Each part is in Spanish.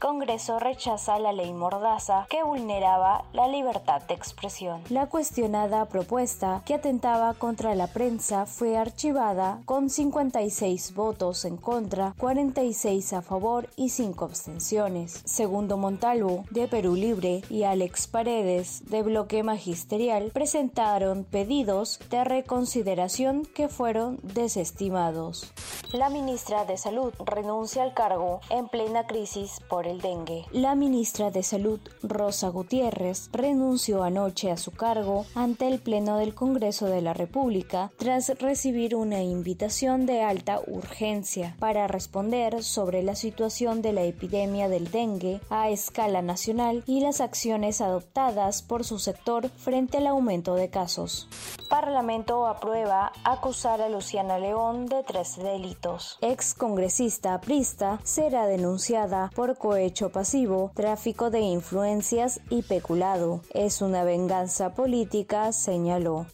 Congreso rechaza la ley Mordaza que vulneraba la libertad de expresión. La cuestionada propuesta que atentaba contra la prensa fue archivada con 56 votos en contra, 46 a favor y 5 abstenciones. Segundo Montalvo, de Perú Libre, y Alex Paredes, de Bloque Magisterial, presentaron pedidos de reconsideración que fueron desestimados. La ministra de Salud renuncia al cargo en plena crisis por dengue. La ministra de Salud, Rosa Gutiérrez, renunció anoche a su cargo ante el Pleno del Congreso de la República tras recibir una invitación de alta urgencia para responder sobre la situación de la epidemia del dengue a escala nacional y las acciones adoptadas por su sector frente al aumento de casos. Parlamento aprueba acusar a Luciana León de tres delitos. Ex congresista aprista será denunciada por cohecho pasivo, tráfico de influencias y peculado. Es una venganza política, señaló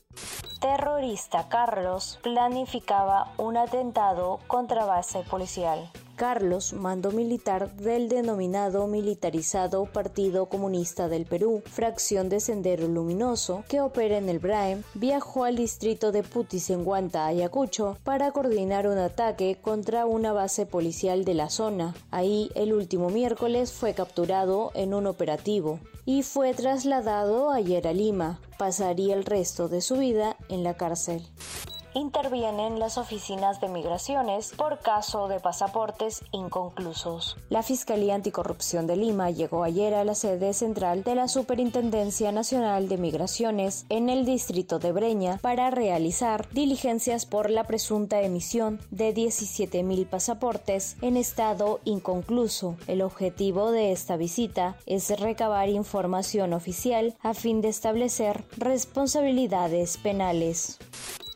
terrorista Carlos planificaba un atentado contra base policial. Carlos, mando militar del denominado militarizado Partido Comunista del Perú, fracción de Sendero Luminoso, que opera en el Braem, viajó al distrito de Putis en Guanta, Ayacucho, para coordinar un ataque contra una base policial de la zona. Ahí, el último miércoles, fue capturado en un operativo y fue trasladado ayer a Lima. Pasaría el resto de su vida en la cárcel intervienen las oficinas de migraciones por caso de pasaportes inconclusos. La Fiscalía Anticorrupción de Lima llegó ayer a la sede central de la Superintendencia Nacional de Migraciones en el distrito de Breña para realizar diligencias por la presunta emisión de 17.000 pasaportes en estado inconcluso. El objetivo de esta visita es recabar información oficial a fin de establecer responsabilidades penales.